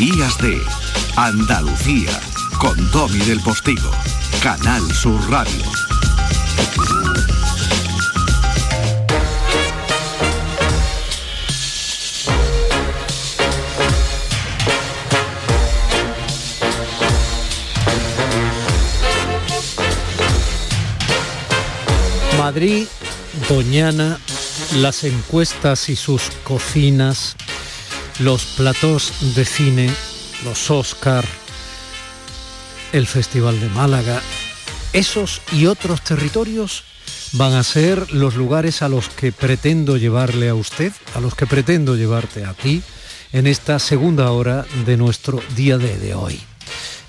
Días de Andalucía con Domi del Postigo, Canal Sur Radio. Madrid, Doñana, las encuestas y sus cocinas, los platós de cine, los Oscar, el Festival de Málaga, esos y otros territorios van a ser los lugares a los que pretendo llevarle a usted, a los que pretendo llevarte a ti en esta segunda hora de nuestro día de, hoy.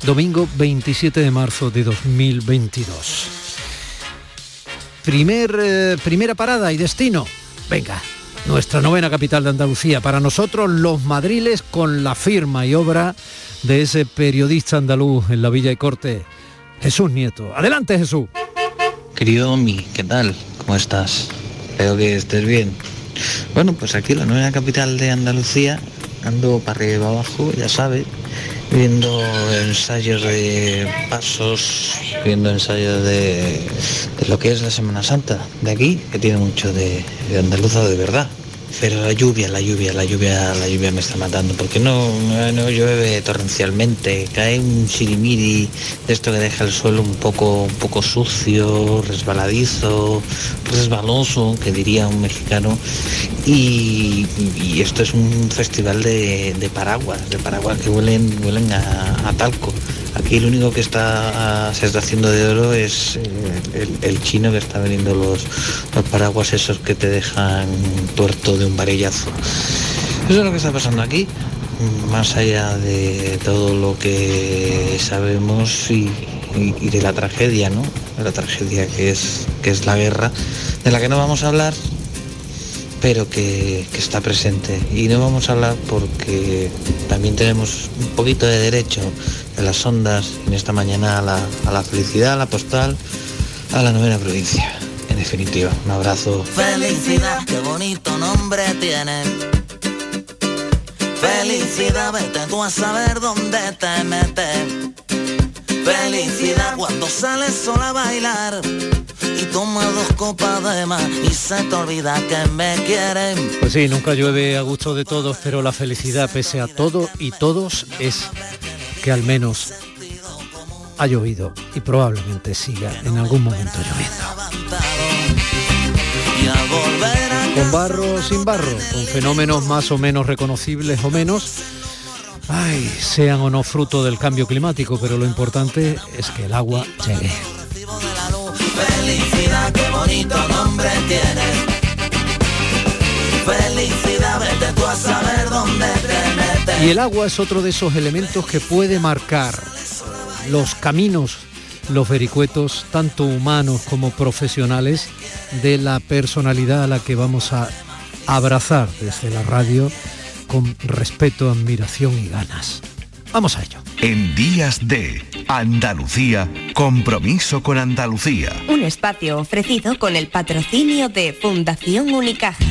Domingo 27 de marzo de 2022. Primer, eh, primera parada y destino. Venga, nuestra novena capital de Andalucía. Para nosotros los madriles con la firma y obra de ese periodista andaluz en la Villa y Corte, Jesús Nieto. Adelante Jesús. Querido Omi, ¿qué tal? ¿Cómo estás? Espero que estés bien. Bueno, pues aquí la nueva capital de Andalucía, ando para arriba y para abajo, ya sabes, viendo ensayos de pasos, viendo ensayos de, de lo que es la Semana Santa de aquí, que tiene mucho de, de andaluza de verdad. Pero la lluvia, la lluvia, la lluvia, la lluvia me está matando, porque no, no llueve torrencialmente, cae un sirimiri de esto que deja el suelo un poco, un poco sucio, resbaladizo, resbaloso, que diría un mexicano, y, esto es un festival de, de paraguas, de paraguas que huelen, huelen a talco. Aquí el único que está se está haciendo de oro es eh, el, chino que está vendiendo los, los paraguas esos que te dejan tuerto de un varillazo. Eso es lo que está pasando aquí, más allá de todo lo que sabemos y, y- y de la tragedia, ¿no? De la tragedia que es, que es la guerra, de la que no vamos a hablar, pero que, que está presente. Y no vamos a hablar porque también tenemos un poquito de derecho en las ondas en esta mañana a la, a la felicidad, a la postal, a la novena provincia. En definitiva, un abrazo. Felicidad, qué bonito nombre tiene. Felicidad, vete tú a saber dónde te metes. Felicidad cuando sales sola a bailar y toma dos copas de más y se te olvida que me quieren. Pues sí, nunca llueve a gusto de todos, pero la felicidad pese a todo y todos es que al menos ha llovido y probablemente siga en algún momento lloviendo. Con barro o sin barro, con fenómenos más o menos reconocibles o menos, ay, sean o no fruto del cambio climático, pero lo importante es que el agua llegue. Y el agua es otro de esos elementos que puede marcar los caminos, los vericuetos, tanto humanos como profesionales, de la personalidad a la que vamos a abrazar desde la radio con respeto, admiración y ganas. Vamos a ello. En Días de Andalucía, compromiso con Andalucía. Un espacio ofrecido con el patrocinio de Fundación Unicaja.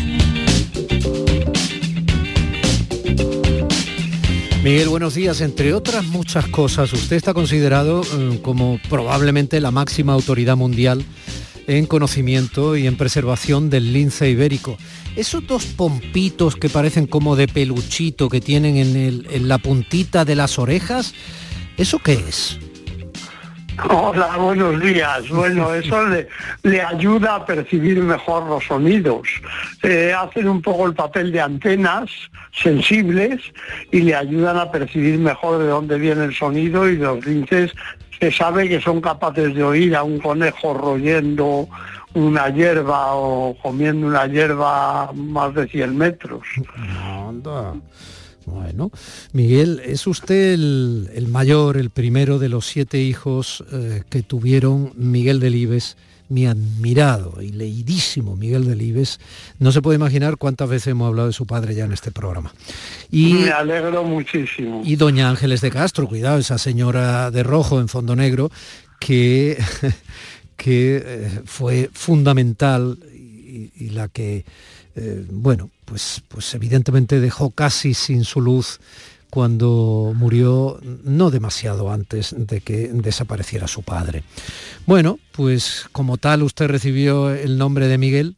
Miguel, buenos días. Entre otras muchas cosas, usted está considerado eh, como probablemente la máxima autoridad mundial en conocimiento y en preservación del lince ibérico. Esos dos pompitos que parecen como de peluchito que tienen en, la puntita de las orejas, ¿eso qué es? Hola, buenos días. Bueno, eso le, le ayuda a percibir mejor los sonidos. Eh, hacen un poco el papel de antenas sensibles y le ayudan a percibir mejor de dónde viene el sonido y los linces se sabe que son capaces de oír a un conejo royendo una hierba o comiendo una hierba más de 100 metros. Anda. Bueno, Miguel, es usted el, el mayor, el primero de los siete hijos eh, que tuvieron Miguel Delibes, mi admirado y leidísimo Miguel Delibes. No se puede imaginar cuántas veces hemos hablado de su padre ya en este programa. Y, Me alegro muchísimo. y doña Ángeles de Castro, cuidado, esa señora de rojo en fondo negro, que, que eh, fue fundamental y, y la que, eh, bueno, pues, pues evidentemente dejó casi sin su luz cuando murió no demasiado antes de que desapareciera su padre. Bueno, pues como tal usted recibió el nombre de Miguel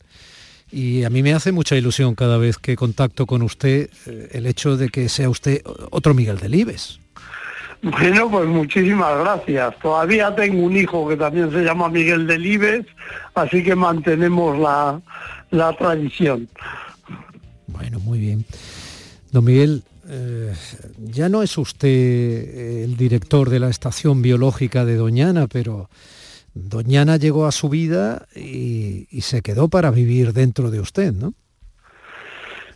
y a mí me hace mucha ilusión cada vez que contacto con usted eh, el hecho de que sea usted otro Miguel Delibes. Bueno, pues muchísimas gracias. Todavía tengo un hijo que también se llama Miguel Delibes, así que mantenemos la, la tradición. Bueno, muy bien. Don Miguel, eh, ya no es usted eh, el director de la estación biológica de Doñana, pero Doñana llegó a su vida y, y se quedó para vivir dentro de usted, ¿no?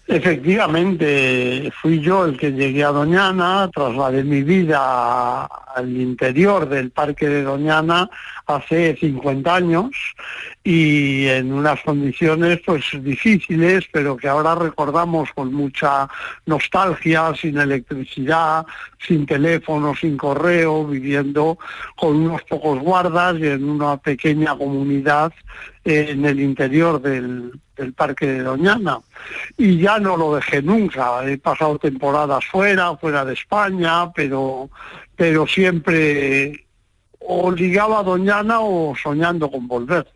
Efectivamente, fui yo el que llegué a Doñana, trasladé mi vida al interior del Parque de Doñana hace 50 años y en unas condiciones pues difíciles, pero que ahora recordamos con mucha nostalgia, sin electricidad, sin teléfono, sin correo, viviendo con unos pocos guardas y en una pequeña comunidad en el interior del, del Parque de Doñana. Y ya no lo dejé nunca, he pasado temporadas fuera, fuera de España, pero, pero siempre o ligaba a Doñana o soñando con volver.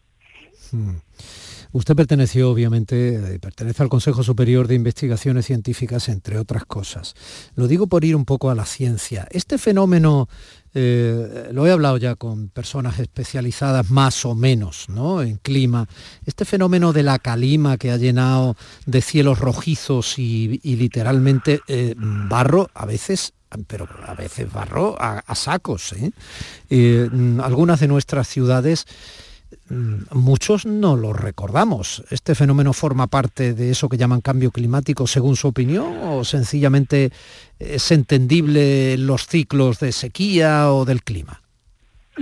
Hmm. Usted perteneció, obviamente, eh, pertenece al Consejo Superior de Investigaciones Científicas, entre otras cosas. Lo digo por ir un poco a la ciencia. Este fenómeno, eh, lo he hablado ya con personas especializadas más o menos ¿no? en clima, este fenómeno de la calima que ha llenado de cielos rojizos y, literalmente eh, barro, a veces pero a veces barro a, sacos. algunas de nuestras ciudades Mm, muchos no lo recordamos. ¿Este fenómeno forma parte de eso que llaman cambio climático según su opinión o sencillamente es entendible los ciclos de sequía o del clima?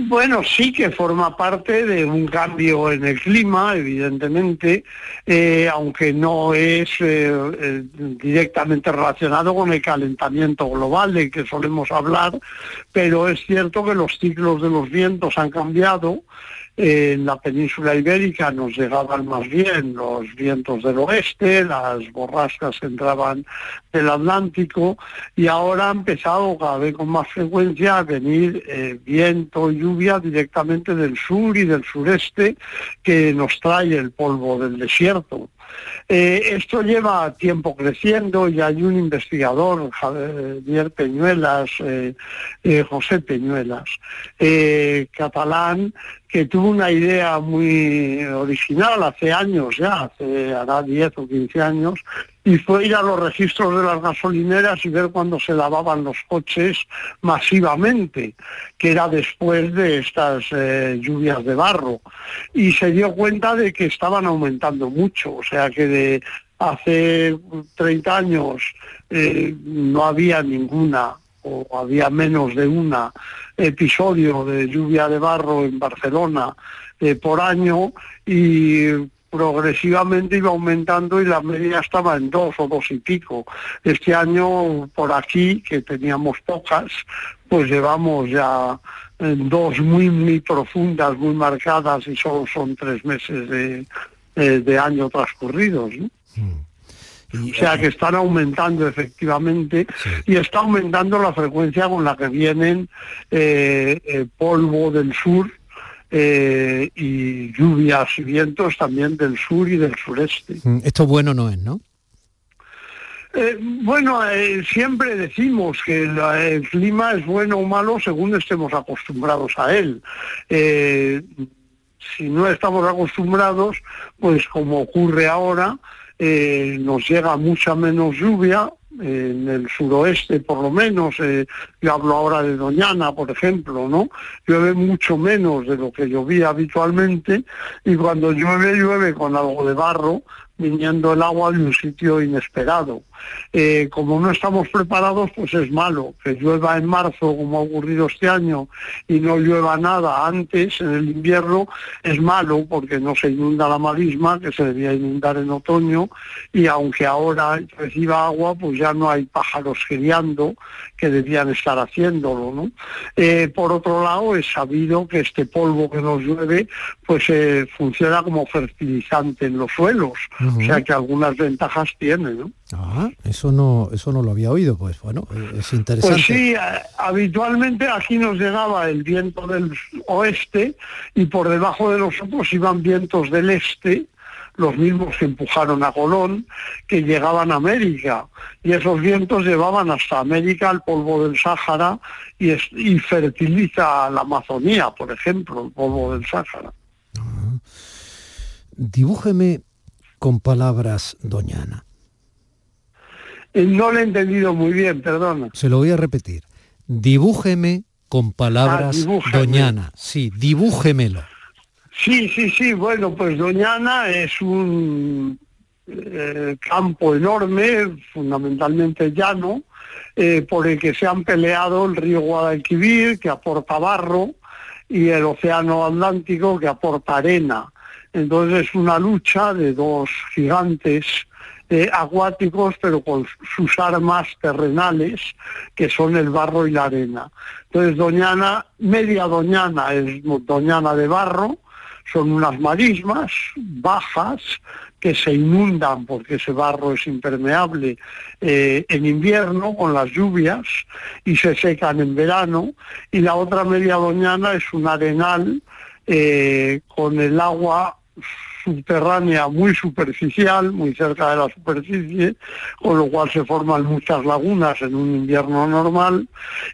Bueno, sí que forma parte de un cambio en el clima, evidentemente, eh, aunque no es eh, eh, directamente relacionado con el calentamiento global del que solemos hablar, pero es cierto que los ciclos de los vientos han cambiado en la península ibérica nos llegaban más bien los vientos del oeste, las borrascas entraban del Atlántico y ahora ha empezado cada vez con más frecuencia a venir eh, viento y lluvia directamente del sur y del sureste que nos trae el polvo del desierto. Eh, esto lleva tiempo creciendo y hay un investigador, Javier Peñuelas, eh, José Peñuelas, catalán, que tuvo una idea muy original hace años ya, hace hará 10 o 15 años, y fue ir a los registros de las gasolineras y ver cuándo se lavaban los coches masivamente, que era después de estas eh, lluvias de barro. Y se dio cuenta de que estaban aumentando mucho, o sea que de hace 30 años eh, no había ninguna o había menos de un episodio de lluvia de barro en Barcelona eh, por año y progresivamente iba aumentando y la media estaba en dos o dos y pico. Este año por aquí, que teníamos pocas, pues llevamos ya en dos muy, muy profundas, muy marcadas y solo son tres meses de, de, año transcurridos. Mm. O sea que están aumentando efectivamente y está aumentando la frecuencia con la que vienen eh, el polvo del sur eh, y lluvias y vientos también del sur y del sureste. Mm, esto bueno no es, ¿no? Eh, bueno, eh, siempre decimos que el clima es bueno o malo según estemos acostumbrados a él. si no estamos acostumbrados, pues como ocurre ahora, nos llega mucha menos lluvia en el suroeste por lo menos, eh, yo hablo ahora de Doñana, por ejemplo, ¿no? Llueve mucho menos de lo que llovía habitualmente y cuando llueve, llueve con algo de barro, viniendo el agua de un sitio inesperado. Eh, como no estamos preparados, pues es malo. Que llueva en marzo, como ha ocurrido este año, y no llueva nada antes, en el invierno, es malo porque no se inunda la marisma, que se debía inundar en otoño, y aunque ahora reciba agua, pues ya no hay pájaros criando que debían estar haciéndolo. ¿no? Eh, por otro lado, es sabido que este polvo que nos llueve, pues eh, funciona como fertilizante en los suelos O sea que algunas ventajas tiene, ¿no? Ah, eso no, eso no lo había oído, pues bueno, es interesante. Pues sí, habitualmente aquí nos llegaba el viento del oeste y por debajo de nosotros iban vientos del este, los mismos que empujaron a Colón, que llegaban a América. Y esos vientos llevaban hasta América el polvo del Sáhara y, fertiliza la Amazonía, por ejemplo, el polvo del Sáhara. Dibújeme con palabras, doñana. Eh, no lo he entendido muy bien, perdona. Se lo voy a repetir. Dibújeme con palabras, ah, doñana. Sí, dibújemelo. Sí, sí, sí. Bueno, pues Doñana es un eh, campo enorme, fundamentalmente llano, eh, por el que se han peleado el río Guadalquivir, que aporta barro, y el océano Atlántico, que aporta arena. Entonces es una lucha de dos gigantes eh, acuáticos, pero con sus armas terrenales, que son el barro y la arena. Entonces Doñana, media Doñana es Doñana de barro, son unas marismas bajas que se inundan porque ese barro es impermeable eh, en invierno con las lluvias y se secan en verano y la otra media doñana es un arenal eh, con el agua subterránea muy superficial, muy cerca de la superficie, con lo cual se forman muchas lagunas en un invierno normal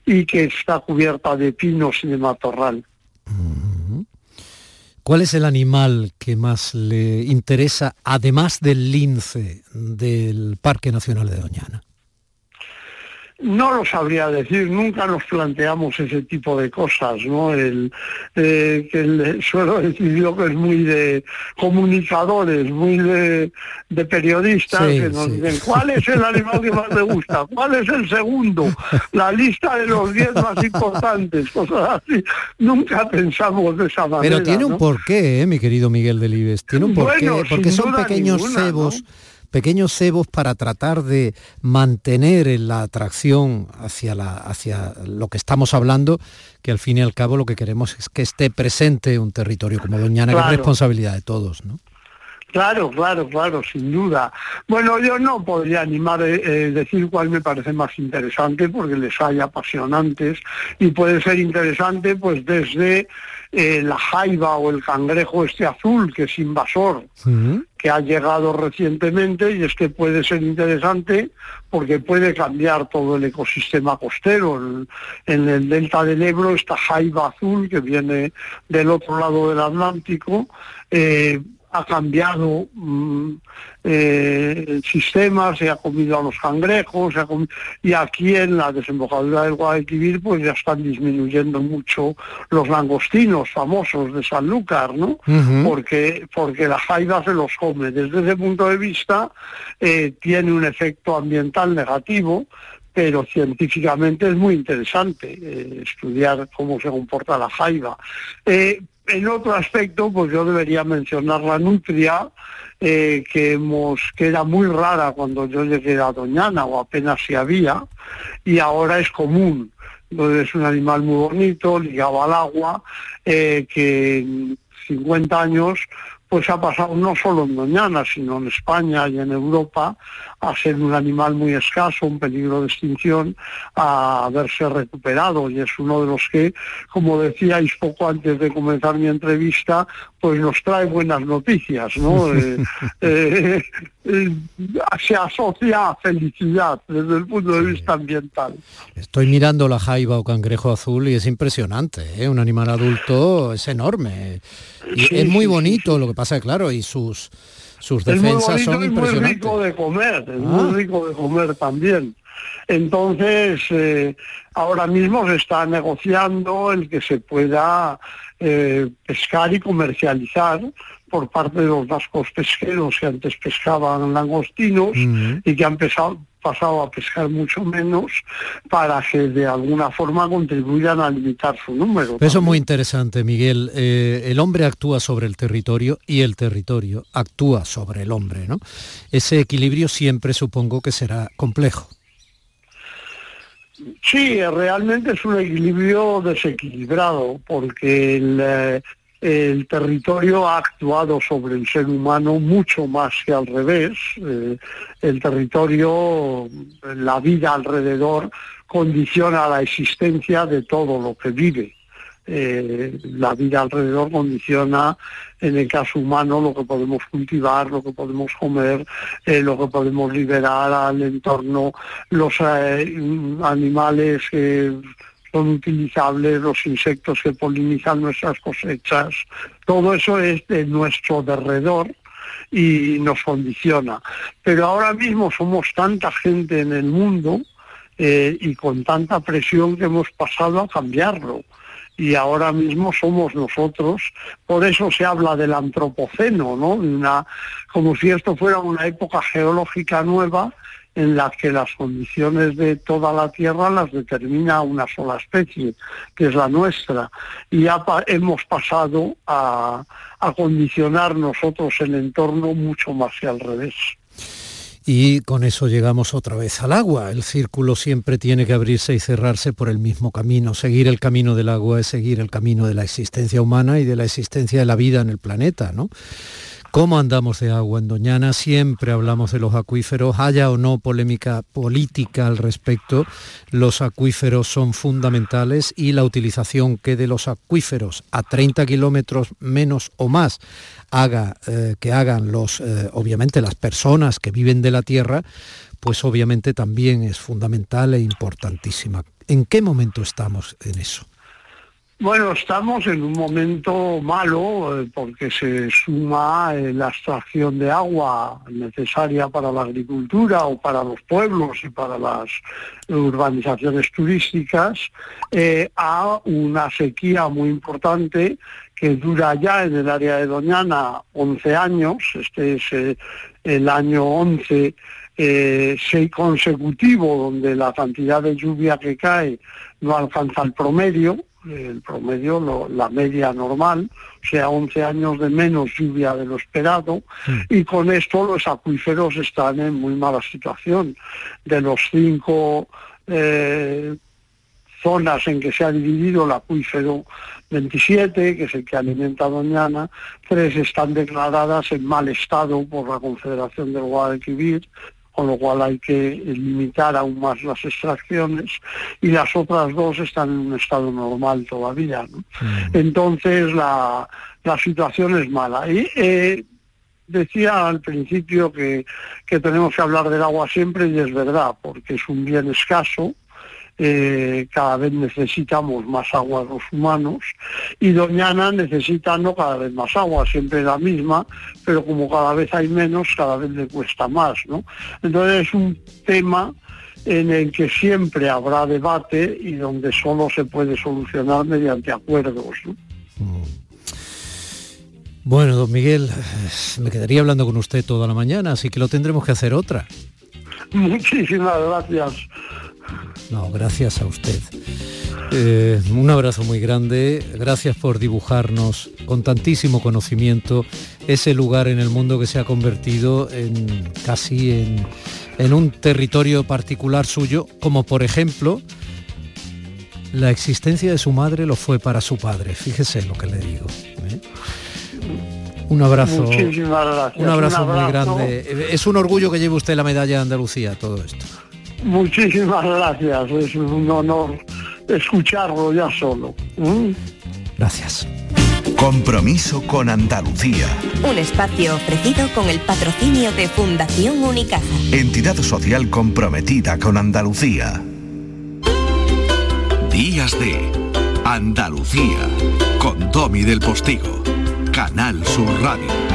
y que está cubierta de pinos y de matorral. ¿Cuál es el animal que más le interesa, además del lince del Parque Nacional de Doñana? No lo sabría decir, nunca nos planteamos ese tipo de cosas, ¿no? El, eh, que el, suelo decir yo que es muy de comunicadores, muy de, periodistas, que nos dicen, ¿cuál es el animal que más te gusta? ¿Cuál es el segundo? La lista de los diez más importantes, cosas así. Nunca pensamos de esa manera. Pero tiene un porqué, ¿eh, mi querido Miguel Delibes, tiene un porqué, porque son pequeños cebos pequeños cebos para tratar de mantener la atracción hacia, la, hacia lo que estamos hablando, que al fin y al cabo lo que queremos es que esté presente un territorio como Doñana, que es responsabilidad de todos, ¿no? Claro, claro, claro, sin duda. Bueno, yo no podría animar a eh, eh, decir cuál me parece más interesante, porque les hay apasionantes, y puede ser interesante pues desde eh, la jaiba o el cangrejo este azul, que es invasor, que ha llegado recientemente, y es que puede ser interesante porque puede cambiar todo el ecosistema costero. En, el delta del Ebro, esta jaiba azul que viene del otro lado del Atlántico, ha cambiado mm, eh, el sistema, se ha comido a los cangrejos, y aquí en la desembocadura del Guadalquivir pues ya están disminuyendo mucho los langostinos famosos de Sanlúcar, ¿no? porque, porque la jaiba se los come. Desde ese punto de vista eh, tiene un efecto ambiental negativo, pero científicamente es muy interesante eh, estudiar cómo se comporta la jaiba. En otro aspecto, pues yo debería mencionar la nutria, eh, que, era muy rara cuando yo llegué a Doñana, o apenas si había, y ahora es común. Es un animal muy bonito, ligado al agua, eh, que en 50 años pues ha pasado no solo en Doñana, sino en España y en Europa, a ser un animal muy escaso, un peligro de extinción, a haberse recuperado. Y es uno de los que, como decíais poco antes de comenzar mi entrevista, pues nos trae buenas noticias, ¿no? Eh, eh, eh, se asocia a felicidad desde el punto de vista ambiental. Estoy mirando la jaiba o cangrejo azul y es impresionante, un animal adulto es enorme. Y es muy bonito, lo que pasa claro, y sus sus defensas son impresionantes. Es muy rico de comer, es muy ah. rico de comer también. Entonces, eh, ahora mismo se está negociando el que se pueda eh, pescar y comercializar por parte de los vascos pesqueros que antes pescaban langostinos y que han pesado, pasado a pescar mucho menos para que de alguna forma contribuyan a limitar su número. Eso es muy interesante, Miguel. Eh, el hombre actúa sobre el territorio y el territorio actúa sobre el hombre, ¿no? Ese equilibrio siempre supongo que será complejo. Sí, realmente es un equilibrio desequilibrado, porque el, eh, el territorio ha actuado sobre el ser humano mucho más que al revés. Eh, el territorio, la vida alrededor, condiciona la existencia de todo lo que vive. Eh, la vida alrededor condiciona, en el caso humano, lo que podemos cultivar, lo que podemos comer, eh, lo que podemos liberar al entorno, los animales que son utilizables, los insectos que polinizan nuestras cosechas, todo eso es de nuestro derredor y nos condiciona. Pero ahora mismo somos tanta gente en el mundo eh, y con tanta presión que hemos pasado a cambiarlo. Y ahora mismo somos nosotros, por eso se habla del antropoceno, ¿no? Una, como si esto fuera una época geológica nueva en las que las condiciones de toda la Tierra las determina una sola especie, que es la nuestra, y ya hemos pasado a, a condicionar nosotros el entorno mucho más que al revés. Y con eso llegamos otra vez al agua. El círculo siempre tiene que abrirse y cerrarse por el mismo camino. Seguir el camino del agua es seguir el camino de la existencia humana y de la existencia de la vida en el planeta, ¿no? ¿Cómo andamos de agua en Doñana? Siempre hablamos de los acuíferos, haya o no polémica política al respecto, los acuíferos son fundamentales y la utilización que de los acuíferos a 30 kilómetros menos o más haga, eh, que hagan los, eh, obviamente las personas que viven de la tierra, pues obviamente también es fundamental e importantísima. ¿En qué momento estamos en eso? Bueno, estamos en un momento malo eh, porque se suma eh, la extracción de agua necesaria para la agricultura o para los pueblos y para las urbanizaciones turísticas eh, a una sequía muy importante que dura ya en el área de Doñana 11 años, este es el año 11 seis consecutivo donde la cantidad de lluvia que cae no alcanza el promedio, el promedio, la media normal, o sea, 11 años de menos lluvia de lo esperado, y con esto los acuíferos están en muy mala situación. De los cinco eh, zonas en que se ha dividido el acuífero 27, que es el que alimenta Doñana, tres están declaradas en mal estado por la Confederación del Guadalquivir, con lo cual hay que limitar aún más las extracciones y las otras dos están en un estado normal todavía. Mm. Entonces la, situación es mala. Y eh, decía al principio que, que tenemos que hablar del agua siempre y es verdad, porque es un bien escaso eh, cada vez necesitamos más agua los humanos y Doñana necesita no cada vez más agua, siempre la misma, pero como cada vez hay menos, cada vez le cuesta más, ¿no? Entonces es un tema en el que siempre habrá debate y donde solo se puede solucionar mediante acuerdos. Mm. Bueno, don Miguel, me quedaría hablando con usted toda la mañana, así que lo tendremos que hacer otra. Muchísimas gracias. No, gracias a usted. Eh, un abrazo muy grande, gracias por dibujarnos con tantísimo conocimiento ese lugar en el mundo que se ha convertido en casi en, un territorio particular suyo, como por ejemplo la existencia de su madre lo fue para su padre, fíjese lo que le digo. ¿eh? Un abrazo, un abrazo muy grande. Es un orgullo que lleve usted la medalla de Andalucía, todo esto. Muchísimas gracias, es un honor escucharlo ya solo. Gracias. Compromiso con Andalucía. Un espacio ofrecido con el patrocinio de Fundación Unicaja. Entidad social comprometida con Andalucía. Días de Andalucía con Tommy del Postigo. Canal Sur Radio.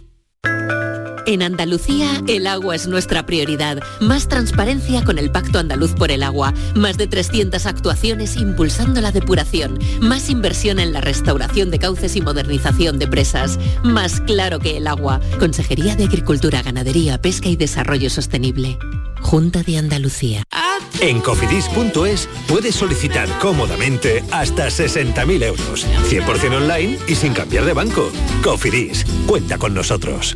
En Andalucía, el agua es nuestra prioridad. Más transparencia con el Pacto Andaluz por el Agua. Más de 300 actuaciones impulsando la depuración. Más inversión en la restauración de cauces y modernización de presas. Más claro que el agua. Consejería de Agricultura, Ganadería, Pesca y Desarrollo Sostenible. Junta de Andalucía. En cofidis.es puedes solicitar cómodamente hasta 60.000 euros, 100% online y sin cambiar de banco. Cofidis, cuenta con nosotros.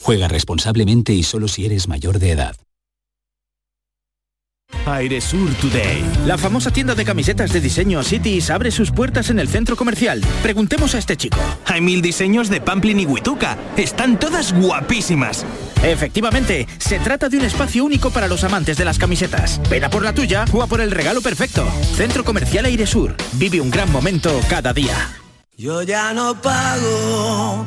Juega responsablemente y solo si eres mayor de edad. Airesur Today. La famosa tienda de camisetas de diseño Cities abre sus puertas en el centro comercial. Preguntemos a este chico. Hay mil diseños de Pamplin y Huituca. Están todas guapísimas. Efectivamente, se trata de un espacio único para los amantes de las camisetas. Ven a por la tuya o a por el regalo perfecto. Centro Comercial Airesur. Vive un gran momento cada día. Yo ya no pago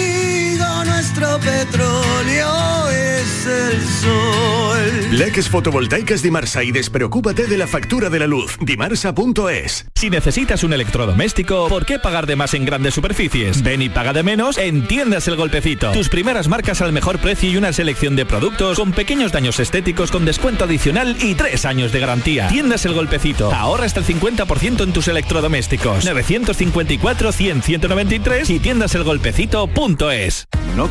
nuestro petróleo es el sol. Leques fotovoltaicas Dimarsa y despreocúpate de la factura de la luz. Dimarsa.es. Si necesitas un electrodoméstico, ¿por qué pagar de más en grandes superficies? Ven y paga de menos en Tiendas El Golpecito. Tus primeras marcas al mejor precio y una selección de productos con pequeños daños estéticos con descuento adicional y tres años de garantía. Tiendas El Golpecito. Ahorra hasta el 50% en tus electrodomésticos. 954 100 193 y tiendaselgolpecito.es. ¿No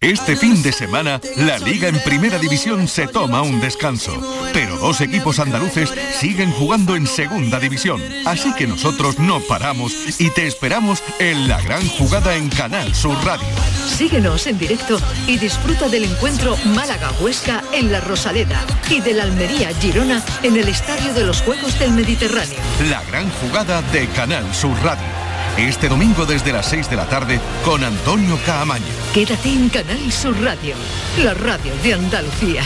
Este fin de semana, la Liga en Primera División se toma un descanso, pero dos equipos andaluces siguen jugando en Segunda División, así que nosotros no paramos y te esperamos en la gran jugada en Canal Sur Radio. Síguenos en directo y disfruta del encuentro Málaga-Huesca en La Rosaleda y del Almería-Girona en el Estadio de los Juegos del Mediterráneo. La gran jugada de Canal Sur Radio. Este domingo desde las 6 de la tarde con Antonio Caamaño. Quédate en Canal Sur Radio, la radio de Andalucía.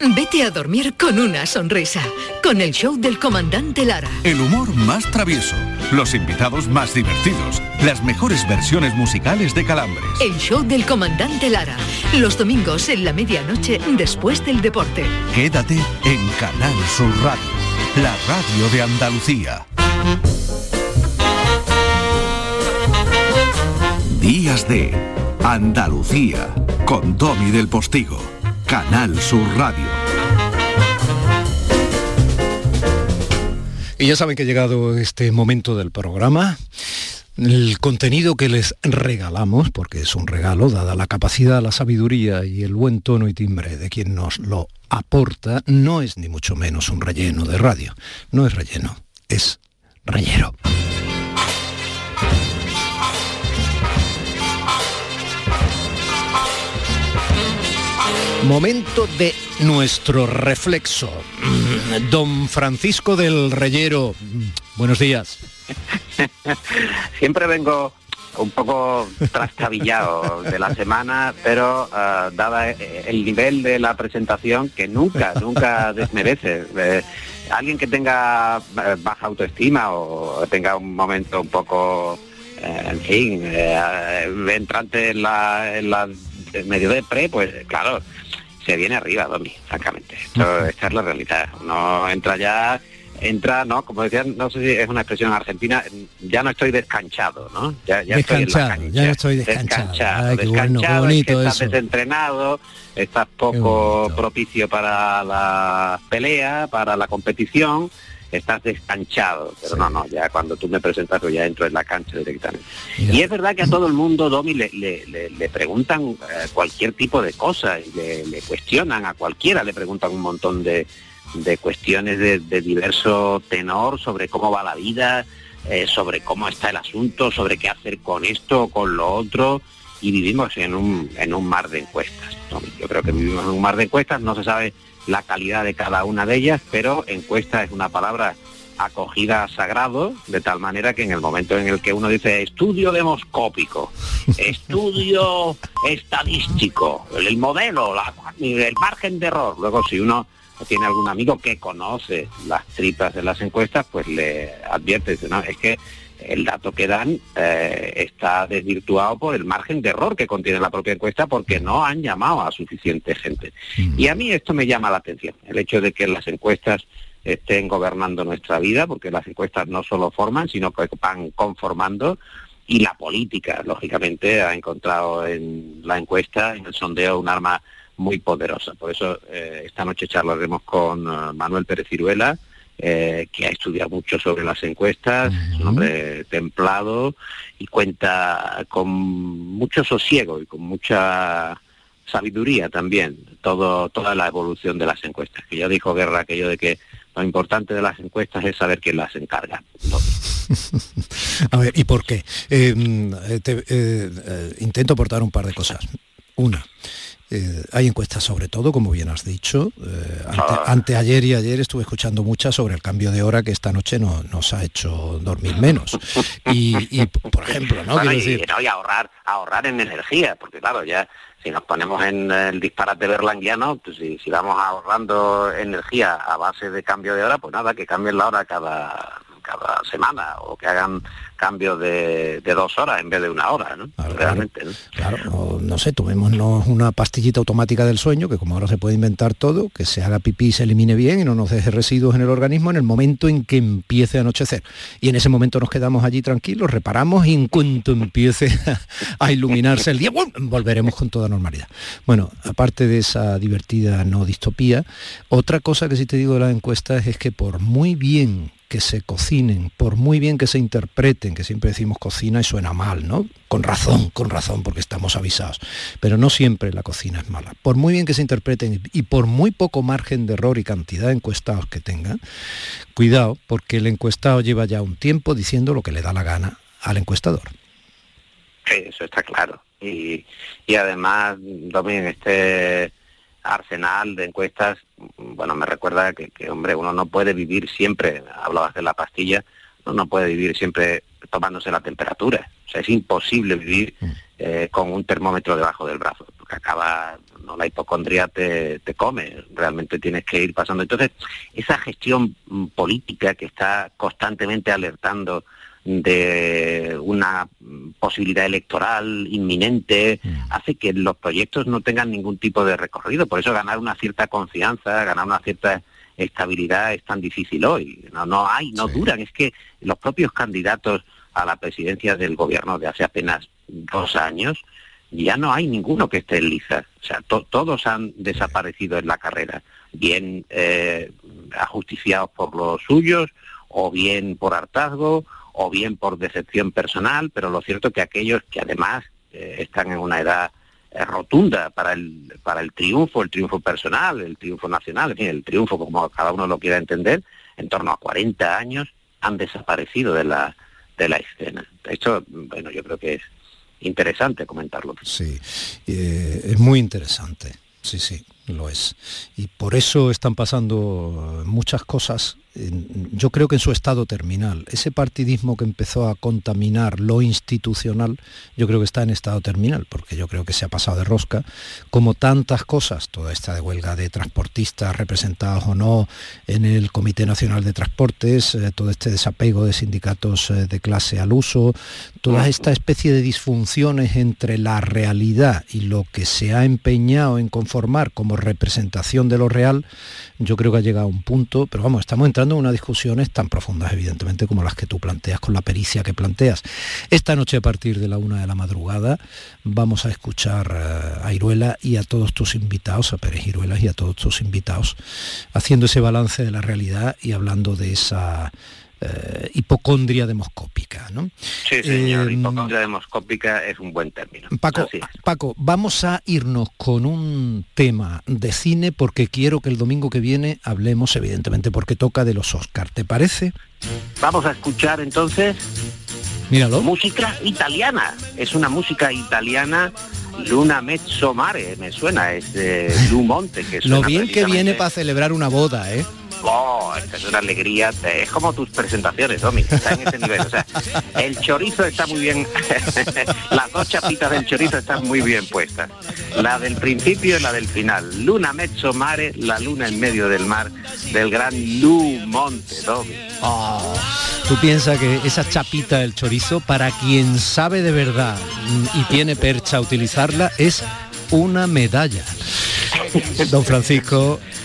Vete a dormir con una sonrisa, con el show del comandante Lara. El humor más travieso, los invitados más divertidos, las mejores versiones musicales de Calambres. El show del comandante Lara, los domingos en la medianoche después del deporte. Quédate en Canal Sur Radio, la radio de Andalucía. Días de Andalucía con Domi del Postigo, Canal Sur Radio. Y ya saben que llegado este momento del programa. El contenido que les regalamos, porque es un regalo, dada la capacidad, la sabiduría y el buen tono y timbre de quien nos lo aporta, no es ni mucho menos un relleno de radio. No es relleno, es rellero. Momento de nuestro reflexo. Mm, Don Francisco del Reyero, mm, buenos días. Siempre vengo un poco trastabillado de la semana, pero uh, dada el nivel de la presentación que nunca, nunca desmerece. Eh, alguien que tenga eh, baja autoestima o tenga un momento un poco, eh, en fin, eh, entrante en en la medio de pre, pues claro, se viene arriba, Domi, francamente. Esto, esta es la realidad. Uno entra ya entra, ¿no? Como decían, no sé si es una expresión argentina, ya no estoy descanchado, ¿no? Ya, ya descanchado, estoy en ya no estoy descanchado. descanchado, Ay, bueno, descanchado, es que estás eso. desentrenado, estás poco propicio para la pelea, para la competición, estás descanchado. Pero no, no, ya cuando tú me presentas pues ya entro en la cancha directamente. Y es verdad que a todo el mundo, Domi, le, le- le- le preguntan eh, cualquier tipo de cosa, y le, cuestionan a cualquiera, le preguntan un montón de, de cuestiones de, de diverso tenor sobre cómo va la vida, eh, sobre cómo está el asunto, sobre qué hacer con esto o con lo otro. Y vivimos en un, en un mar de encuestas. Yo creo que vivimos en un mar de encuestas, no se sabe la calidad de cada una de ellas, pero encuesta es una palabra acogida a sagrado, de tal manera que en el momento en el que uno dice estudio demoscópico, estudio estadístico, el, el modelo, el margen de error, luego si uno tiene algún amigo que conoce las tripas de las encuestas, pues le advierte, no, es que el dato que dan eh, está desvirtuado por el margen de error que contiene la propia encuesta porque no han llamado a suficiente gente. Y a mí esto me llama la atención, el hecho de que las encuestas estén gobernando nuestra vida, porque las encuestas no solo forman, sino que van conformando, y la política, lógicamente, ha encontrado en la encuesta, en el sondeo, un arma muy poderosa. Por eso eh, esta noche charlaremos con eh, Manuel Pérez Ciruela, eh, que ha estudiado mucho sobre las encuestas, es un hombre templado y cuenta con mucho sosiego y con mucha sabiduría también todo toda la evolución de las encuestas. Que ya dijo Guerra aquello de que lo importante de las encuestas es saber quién las encarga. A ver, ¿y por qué? Eh, te- eh, eh, intento aportar un par de cosas. Una, eh, hay encuestas sobre todo, como bien has dicho. Eh, ante- anteayer y ayer estuve escuchando muchas sobre el cambio de hora que esta noche no- nos ha hecho dormir menos. Y, y, por ejemplo, ¿no? Bueno, y, decir, no, y ahorrar, ahorrar en energía, porque claro, ya si nos ponemos en el disparate berlanguiano, pues si, si vamos ahorrando energía a base de cambio de hora, pues nada, que cambien la hora cada, cada semana o que hagan cambios de, de dos horas en vez de una hora, ¿no? Realmente, ¿no? Claro, no sé, tomémonos una pastillita automática del sueño, que como ahora se puede inventar todo, que se haga pipí y se elimine bien y no nos deje residuos en el organismo en el momento en que empiece a anochecer. Y en ese momento nos quedamos allí tranquilos, reparamos y en cuanto empiece a iluminarse el día, ¡bum! volveremos con toda normalidad. Bueno, aparte de esa divertida no distopía, otra cosa que sí te digo de las encuestas es que por muy bien que se cocinen, por muy bien que se interpreten, que siempre decimos cocina y suena mal, ¿no? Con razón, con razón, porque estamos avisados. Pero no siempre la cocina es mala. Por muy bien que se interpreten y por muy poco margen de error y cantidad de encuestados que tengan, cuidado, porque el encuestado lleva ya un tiempo diciendo lo que le da la gana al encuestador. Eso está claro. Y, y además, Domín, este arsenal de encuestas, bueno, me recuerda que, que, hombre, uno no puede vivir siempre, hablabas de la pastilla, uno no puede vivir siempre tomándose la temperatura. O sea, es imposible vivir eh, con un termómetro debajo del brazo, porque acaba, no la hipocondría te, te come, realmente tienes que ir pasando. Entonces, esa gestión mm, política que está constantemente alertando de una mm, posibilidad electoral inminente hace que los proyectos no tengan ningún tipo de recorrido. Por eso ganar una cierta confianza, ganar una cierta estabilidad es tan difícil hoy. No, no hay, no duran. Es que los propios candidatos a la presidencia del gobierno de hace apenas dos años ya no hay ninguno que esté en liza. O sea, to- todos han desaparecido en la carrera, bien eh, ajusticiados por los suyos, o bien por hartazgo, o bien por decepción personal, pero lo cierto es que aquellos que además eh, están en una edad eh, rotunda para el, para el triunfo, el triunfo personal, el triunfo nacional, en fin, el triunfo como cada uno lo quiera entender, en torno a 40 años han desaparecido de la, de la escena. Esto, bueno, yo creo que es interesante comentarlo. Sí, eh, es muy interesante, sí, sí, lo es. Y por eso están pasando muchas cosas, yo creo que en su estado terminal. Ese partidismo que empezó a contaminar lo institucional, yo creo que está en estado terminal, porque yo creo que se ha pasado de rosca, como tantas cosas, toda esta de huelga de transportistas representados o no en el Comité Nacional de Transportes, eh, todo este desapego de sindicatos eh, de clase al uso, toda esta especie de disfunciones entre la realidad y lo que se ha empeñado en conformar como representación de lo real, yo creo que ha llegado a un punto, pero vamos, estamos entrando unas discusiones tan profundas, evidentemente, como las que tú planteas, con la pericia que planteas. Esta noche, a partir de la una de la madrugada, vamos a escuchar a Iruela y a todos tus invitados, a Pérez Iruelas y a todos tus invitados, haciendo ese balance de la realidad y hablando de esa eh, hipocondria demoscópica. ¿no? Sí, señor, eh, hipocondria demoscópica es un buen término. Paco, Paco, vamos a irnos con un tema de cine porque quiero que el domingo que viene hablemos, evidentemente, porque toca de los Oscar. ¿Te parece? Vamos a escuchar entonces Míralo. música italiana. Es una música italiana Luna Mezzo Mare, me suena, es de Lu Monte. Que Lo bien que viene para celebrar una boda, ¿eh? Oh, esta es una alegría. Es como tus presentaciones, Domi. Está en ese nivel. O sea, el chorizo está muy bien. Las dos chapitas del chorizo están muy bien puestas. La del principio y la del final. Luna mezzo mare, la luna en medio del mar, del gran Lu Monte, Domi. Oh, Tú piensas que esa chapita del chorizo, para quien sabe de verdad y tiene percha utilizarla, es una medalla. Don Francisco,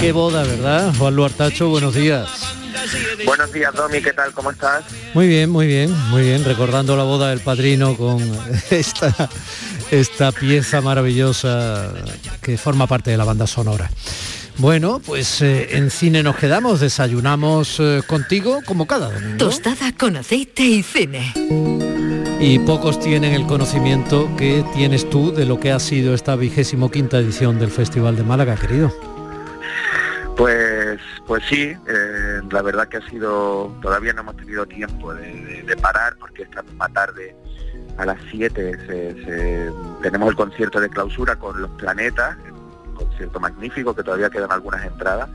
Qué boda, ¿verdad? Juan Luartacho, buenos días. Buenos días, Domi, ¿qué tal? ¿Cómo estás? Muy bien, muy bien, muy bien. Recordando la boda del padrino con esta, esta pieza maravillosa que forma parte de la banda sonora. Bueno, pues eh, en cine nos quedamos, desayunamos eh, contigo como cada domingo. Tostada con aceite y cine. Y pocos tienen el conocimiento que tienes tú de lo que ha sido esta vigésimo quinta edición del Festival de Málaga, querido. Pues, pues sí, eh, la verdad que ha sido, todavía no hemos tenido tiempo de, parar porque esta misma tarde a las 7 tenemos el concierto de clausura con los planetas, un concierto magnífico que todavía quedan algunas entradas.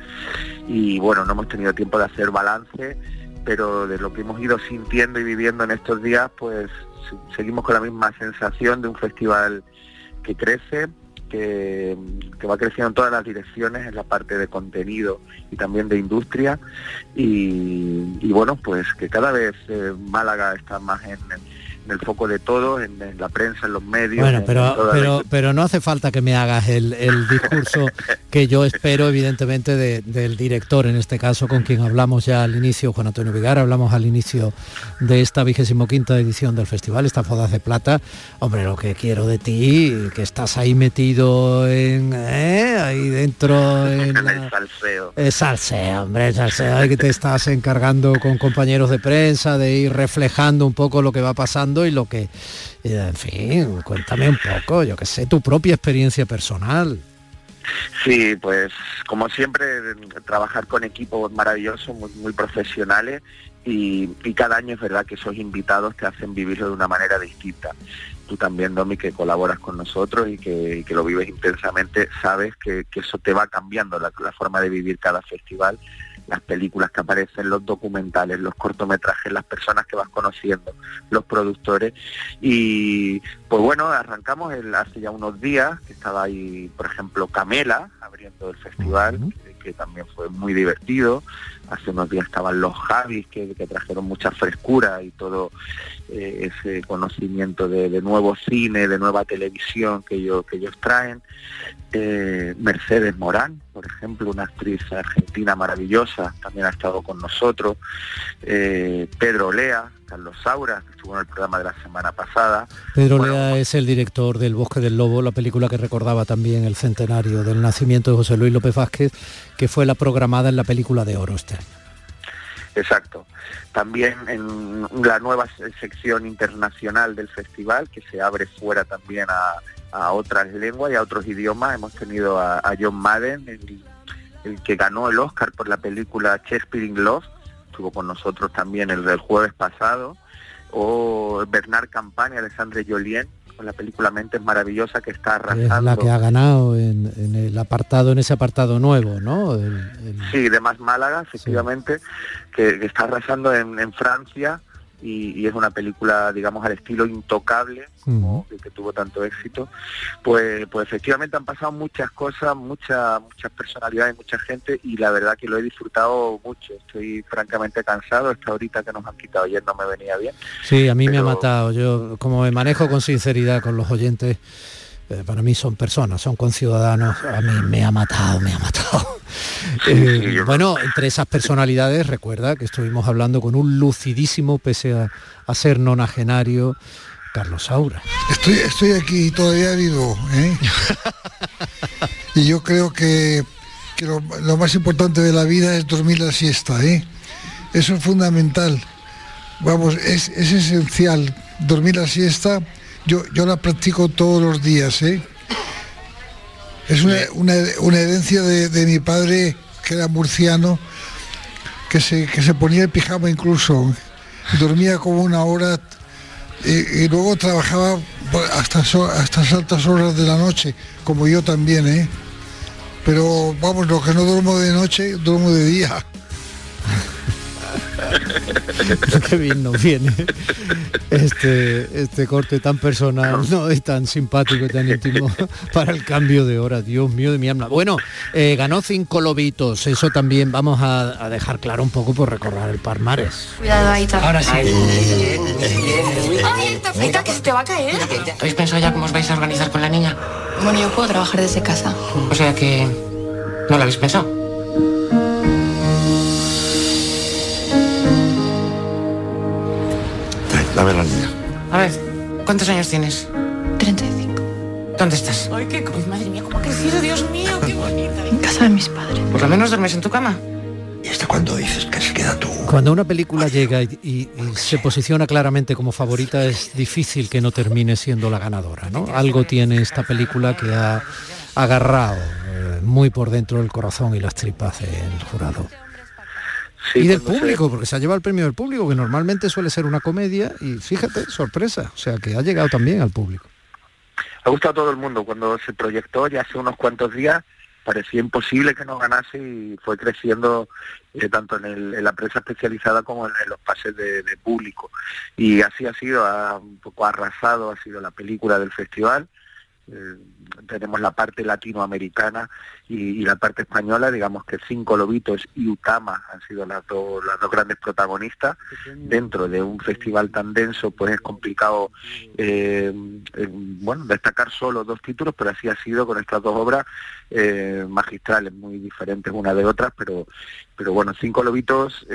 Y bueno, no hemos tenido tiempo de hacer balance, pero de lo que hemos ido sintiendo y viviendo en estos días, pues seguimos con la misma sensación de un festival que crece, que, va creciendo en todas las direcciones, en la parte de contenido y también de industria. Y, bueno, pues que cada vez eh, Málaga está más en, en el foco de todo, en, la prensa, en los medios. Bueno, pero, pero, pero no hace falta que me hagas el, discurso que yo espero, evidentemente, del director, en este caso, con quien hablamos ya al inicio, Juan Antonio Vigar, hablamos al inicio de esta vigésimo quinta edición del festival, estas bodas de plata. Hombre, lo que quiero de ti, que estás ahí metido en, ¿eh? ahí dentro en el salseo. El salseo, hombre, el salseo, que te estás encargando con compañeros de prensa de ir reflejando un poco lo que va pasando y lo que, en fin, cuéntame un poco, yo que sé, tu propia experiencia personal. Sí, pues como siempre, trabajar con equipos maravillosos, muy, profesionales y, cada año es verdad que esos invitados te hacen vivirlo de una manera distinta. Tú también, Domi, que colaboras con nosotros y que, lo vives intensamente, sabes que, eso te va cambiando la forma de vivir cada festival las películas que aparecen, los documentales, los cortometrajes, las personas que vas conociendo, los productores. Y pues bueno, arrancamos el, hace ya unos días, que estaba ahí, por ejemplo, Camela abriendo el festival, que, también fue muy divertido. Hace unos días estaban los Javis, que, trajeron mucha frescura y todo eh, ese conocimiento de, nuevo cine, de nueva televisión que ellos, que ellos traen. Eh, Mercedes Morán, por ejemplo, una actriz argentina maravillosa, también ha estado con nosotros. Eh, Pedro Lea, Carlos Saura, que estuvo en el programa de la semana pasada. Pedro Lea es el director del Bosque del Lobo, la película que recordaba también el centenario del nacimiento de José Luis López Vázquez, que fue la programada en la película de Oro este Exacto. También en la nueva sección internacional del festival, que se abre fuera también a otras lenguas y a otros idiomas. Hemos tenido a, John Madden, el, que ganó el Oscar por la película Shakespeare in Love, estuvo con nosotros también el del jueves pasado, o Bernard Campagne, Alexandre Jolien, con la película Mentes Maravillosa que está arrasando. Es la que ha ganado en, el apartado, en ese apartado nuevo, ¿no? Sí, de Más Málaga, efectivamente, que, está arrasando en, en Francia y, y es una película, digamos, al estilo intocable, como que, que tuvo tanto éxito, pues, pues efectivamente han pasado muchas cosas, muchas, muchas personalidades, mucha gente, y la verdad que lo he disfrutado mucho. Estoy francamente cansado, esta horita que nos han quitado ayer no me venía bien. Sí, a mí me ha matado. Yo, como me manejo con sinceridad con los oyentes, eh, para mí son personas, son conciudadanos, a mí me ha matado, me ha matado. Eh, bueno, entre esas personalidades, recuerda que estuvimos hablando con un lucidísimo, pese a, a ser nonagenario, Carlos Saura. Estoy, estoy aquí todavía vivo, ¿eh? y yo creo que, que lo, lo más importante de la vida es dormir la siesta, ¿eh? Eso es fundamental. Vamos, es, es esencial. Dormir la siesta, yo, yo la practico todos los días, ¿eh? Es una, una, una herencia de, de mi padre, que era murciano, que se, que se ponía el pijama incluso, dormía como una hora y, y luego trabajaba hasta, hasta las altas horas de la noche, como yo también, ¿eh? Pero vamos, lo que no duermo de noche, duermo de día. Qué bien nos viene este, este corte tan personal ¿no? y tan simpático y tan íntimo para el cambio de hora. Dios mío de mi alma. Bueno, eh, ganó cinco lobitos. Eso también vamos a, a dejar claro un poco por recorrer el Parmares. Cuidado, ahí está. Ahora sí. ¡Ay, tafita, que se te va a caer! ¿Habéis pensado ya cómo os vais a organizar con la niña? Bueno, yo puedo trabajar desde casa. O sea que... ¿No lo habéis pensado? Dame la niña. A ver, ¿cuántos años tienes? 35. ¿Dónde estás? Ay, qué cruz, madre mía, cómo ha crecido, Dios mío, qué bonita. En casa de mis padres. Por lo menos duermes en tu cama. ¿Y hasta cuándo dices que se queda tú? Cuando una película llega y, y- y se posiciona claramente como favorita es difícil que no termine siendo la ganadora. ¿no? Algo tiene esta película que ha agarrado eh, muy por dentro del corazón y las tripas del jurado. Y del se- público, porque se ha llevado el premio del público, que normalmente suele ser una comedia, y fíjate, sorpresa, o sea que ha llegado también al público. ha gustado a todo el mundo. Cuando se proyectó ya hace unos cuantos días parecía imposible que no ganase y fue creciendo eh, tanto en, el- en la prensa especializada como en, en los pases de, de público. Y así ha sido, ha un poco arrasado, ha sido la película del festival. Eh, tenemos la parte latinoamericana y, y la parte española, digamos que Cinco Lobitos y Utama han sido las dos, las dos grandes protagonistas. Dentro de un festival tan denso, pues es complicado eh, eh, bueno, destacar solo dos títulos, pero así ha sido con estas dos obras magistrales, muy diferentes una de otras, pero, pero bueno, Cinco Lobitos,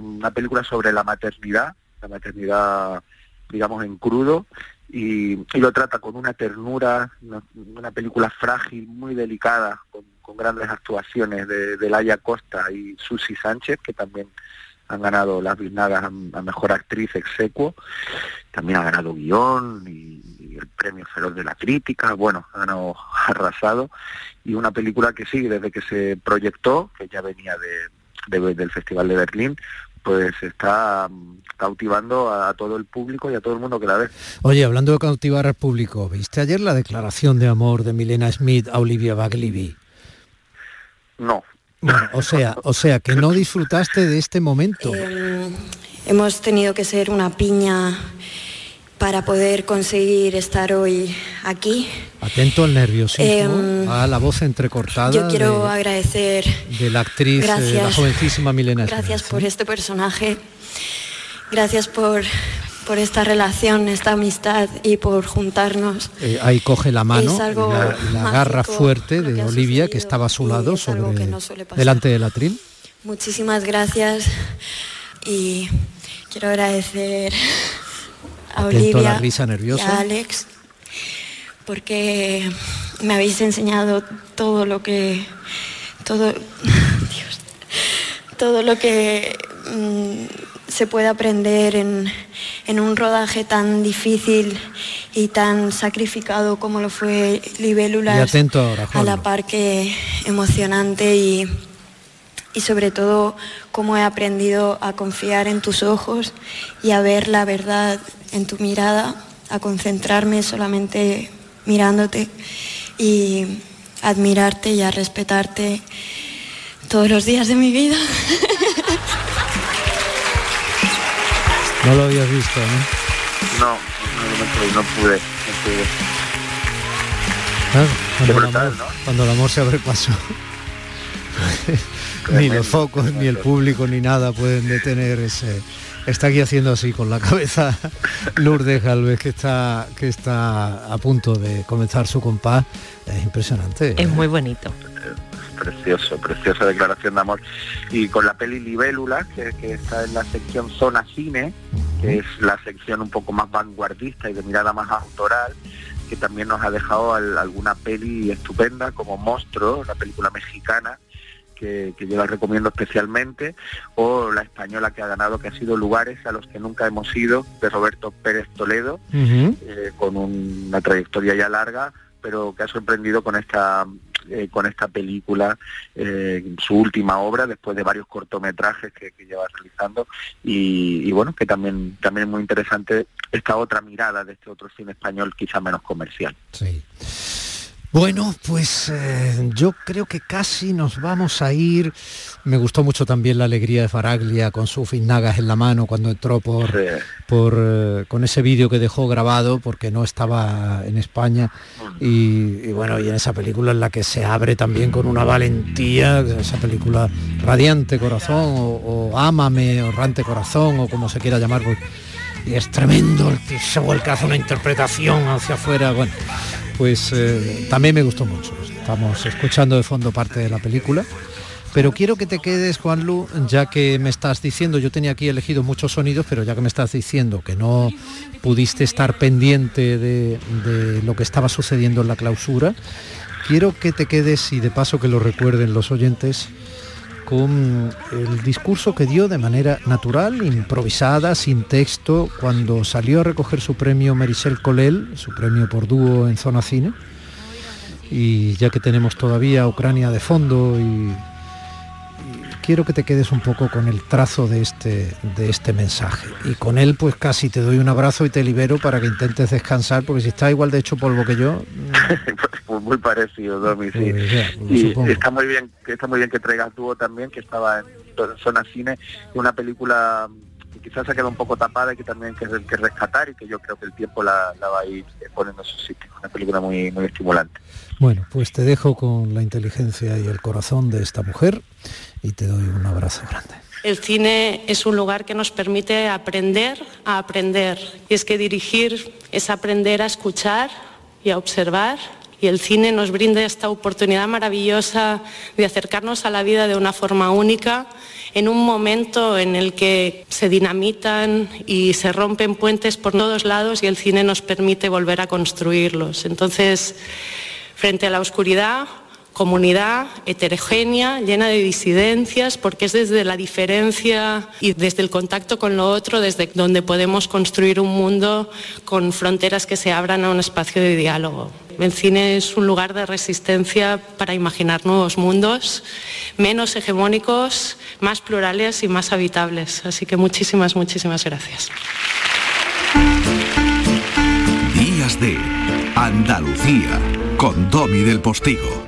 una película sobre la maternidad, la maternidad, digamos, en crudo, y, lo trata con una ternura, una, película frágil, muy delicada, con, grandes actuaciones de, de Laia Costa y Susi Sánchez, que también han ganado las biznagas a, mejor actriz execuo, también ha ganado guion y, el premio feroz de la crítica, bueno, ha arrasado, y una película que sí, desde que se proyectó, que ya venía de- del Festival de Berlín, pues está cautivando a, a todo el público y a todo el mundo que la ve. Oye, hablando de cautivar al público, ¿viste ayer la declaración de amor de Milena Smith a Olivia Baglivi? No. Bueno, o sea, o sea, que no disfrutaste de este momento. Eh, hemos tenido que ser una piña para poder conseguir estar hoy aquí. Atento al nerviosismo, Em, a la voz entrecortada Yo quiero de, agradecer, de la actriz, eh, la jovencísima Milena gracias por este personaje, gracias por, por esta relación, esta amistad y por juntarnos. Eh, ahí coge la mano y la, la mágico fuerte de Olivia, que estaba a su lado, sobre, que no delante del atril. Muchísimas gracias y quiero agradecer a Olivia la risa y a Alex porque me habéis enseñado todo lo que todo Dios, todo lo que mm, se puede aprender en, en un rodaje tan difícil y tan sacrificado como lo fue Libélulas a la par que emocionante y, y sobre todo cómo he aprendido a confiar en tus ojos y a ver la verdad en tu mirada, a concentrarme solamente mirándote y admirarte y a respetarte todos los días de mi vida. No lo habías visto, ¿no? No, no, no, pude, no pude. Claro, cuando, el amor, cuando el amor se abre paso. ni los focos, ni el público, ni nada pueden detener ese. Está aquí haciendo así con la cabeza Lourdes Galvez, que está, que está a punto de comenzar su compás. Es impresionante. Es muy bonito precioso, preciosa declaración de amor. Y con la peli Libélula, que, está en la sección Zona Cine, que es la sección un poco más vanguardista y de mirada más autoral, que también nos ha dejado alguna peli estupenda como Monstruo, la película mexicana, que, yo la recomiendo especialmente, o la española que ha ganado, que ha sido Lugares a los que nunca hemos ido, de Roberto Pérez Toledo, eh, con una trayectoria ya larga, pero que ha sorprendido con esta eh, con esta película, eh, su última obra, después de varios cortometrajes que, lleva realizando, y, bueno, que también, también es muy interesante esta otra mirada de este otro cine español quizá menos comercial. Sí. Bueno, pues eh, yo creo que casi nos vamos a ir. Me gustó mucho también la alegría de Faraglia con sus finnagas en la mano cuando entró por, por eh, con ese vídeo que dejó grabado porque no estaba en España. Y, bueno, y en esa película en la que se abre también con una valentía, esa película Radiante Corazón o, o Ámame o Rante Corazón o como se quiera llamar. Pues, y es tremendo el que se vuelca hace una interpretación hacia afuera. Bueno, pues eh, también me gustó mucho. Estamos escuchando de fondo parte de la película. Pero quiero que te quedes, Juan Lu, ya que me estás diciendo, yo tenía aquí elegido muchos sonidos, pero ya que me estás diciendo que no pudiste estar pendiente de, de lo que estaba sucediendo en la clausura, quiero que te quedes y de paso que lo recuerden los oyentes con el discurso que dio de manera natural, improvisada, sin texto, cuando salió a recoger su premio Merichel Colel, su premio por dúo en Zona Cine. Y ya que tenemos todavía Ucrania de fondo y quiero que te quedes un poco con el trazo de este, de este mensaje. Y con él pues casi te doy un abrazo y te libero para que intentes descansar, porque si está igual de hecho polvo que yo... pues muy parecido, Domi, sí. Y está muy bien, que está muy bien que traigas dúo también, que estaba en Zona Cine, una película que quizás se ha quedado un poco tapada y que también que, que rescatar y que yo creo que el tiempo la, va a ir poniendo en su sitio. Una película muy, muy estimulante. Bueno, pues te dejo con la inteligencia y el corazón de esta mujer y te doy un abrazo grande. El cine es un lugar que nos permite aprender a aprender. Y es que dirigir es aprender a escuchar y a observar. Y el cine nos brinda esta oportunidad maravillosa de acercarnos a la vida de una forma única en un momento en el que se dinamitan y se rompen puentes por todos lados y el cine nos permite volver a construirlos. Entonces, frente a la oscuridad, comunidad heterogénea, llena de disidencias, porque es desde la diferencia y desde el contacto con lo otro, desde donde podemos construir un mundo con fronteras que se abran a un espacio de diálogo. El cine es un lugar de resistencia para imaginar nuevos mundos, menos hegemónicos, más plurales y más habitables. Así que muchísimas, muchísimas gracias. Días de Andalucía con Domi del Postigo.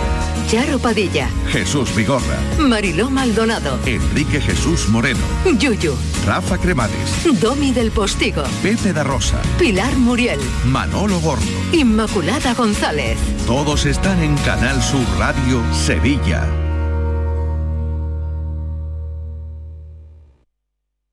Charo Padilla, Jesús Vigorra, Mariló Maldonado, Enrique Jesús Moreno, Yuyu, Rafa Cremades, Domi del Postigo, Pepe da Rosa, Pilar Muriel, Manolo Gordo. Inmaculada González. Todos están en Canal Sur Radio Sevilla.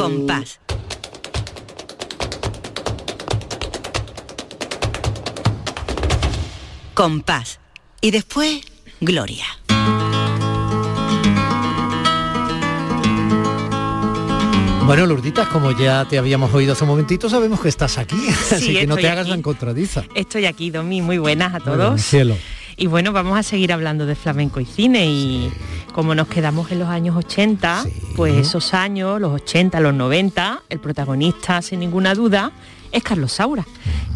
Compás. Compás. Y después, Gloria. Bueno, Lourditas, como ya te habíamos oído hace un momentito, sabemos que estás aquí, así que no te hagas la encontradiza. Estoy aquí, Domi, muy buenas a todos. cielo. Y bueno, vamos a seguir hablando de flamenco y cine y como nos quedamos en los años 80, pues esos años, los 80, los 90, el protagonista sin ninguna duda es Carlos Saura,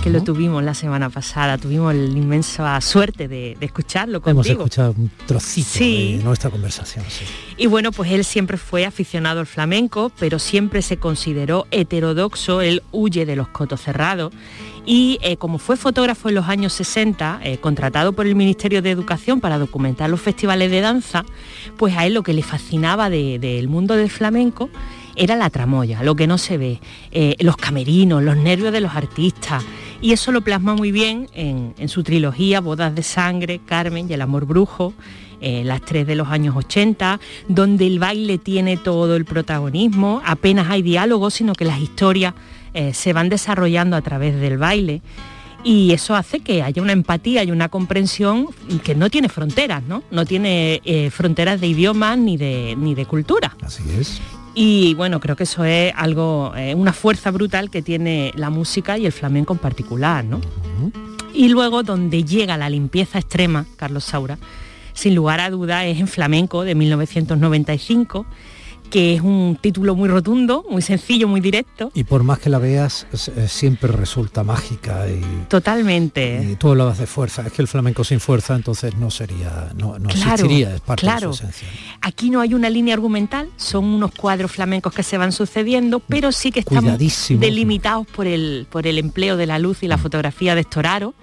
que lo tuvimos la semana pasada, tuvimos la inmensa suerte de, de escucharlo contigo. Hemos escuchado un trocito Sí. de nuestra conversación. sí. Y bueno, pues él siempre fue aficionado al flamenco, pero siempre se consideró heterodoxo, él huye de los cotos cerrados. Y eh, como fue fotógrafo en los años 60, eh, contratado por el Ministerio de Educación para documentar los festivales de danza, pues a él lo que le fascinaba de- del mundo del flamenco era la tramoya, lo que no se ve, eh, los camerinos, los nervios de los artistas. Y eso lo plasma muy bien en, su trilogía Bodas de Sangre, Carmen y El Amor Brujo, eh, las tres de los años 80, donde el baile tiene todo el protagonismo, apenas hay diálogo, sino que las historias eh, se van desarrollando a través del baile. Y eso hace que haya una empatía y una comprensión que no tiene fronteras, ¿no? No tiene fronteras de idioma ni de, ni de cultura. Así es. Y bueno, creo que eso es algo, eh, una fuerza brutal que tiene la música y el flamenco en particular, ¿no? Y luego donde llega la limpieza extrema, Carlos Saura, sin lugar a duda es en Flamenco de 1995, que es un título muy rotundo, muy sencillo, muy directo. Y por más que la veas, siempre resulta mágica y, Totalmente. y tú hablabas de fuerza. Es que el flamenco sin fuerza entonces no sería, no, no Claro, existiría, es parte claro. de su esencia. Aquí no hay una línea argumental, son unos cuadros flamencos que se van sucediendo, pero sí que están delimitados por el, por el empleo de la luz y la fotografía de Storaro.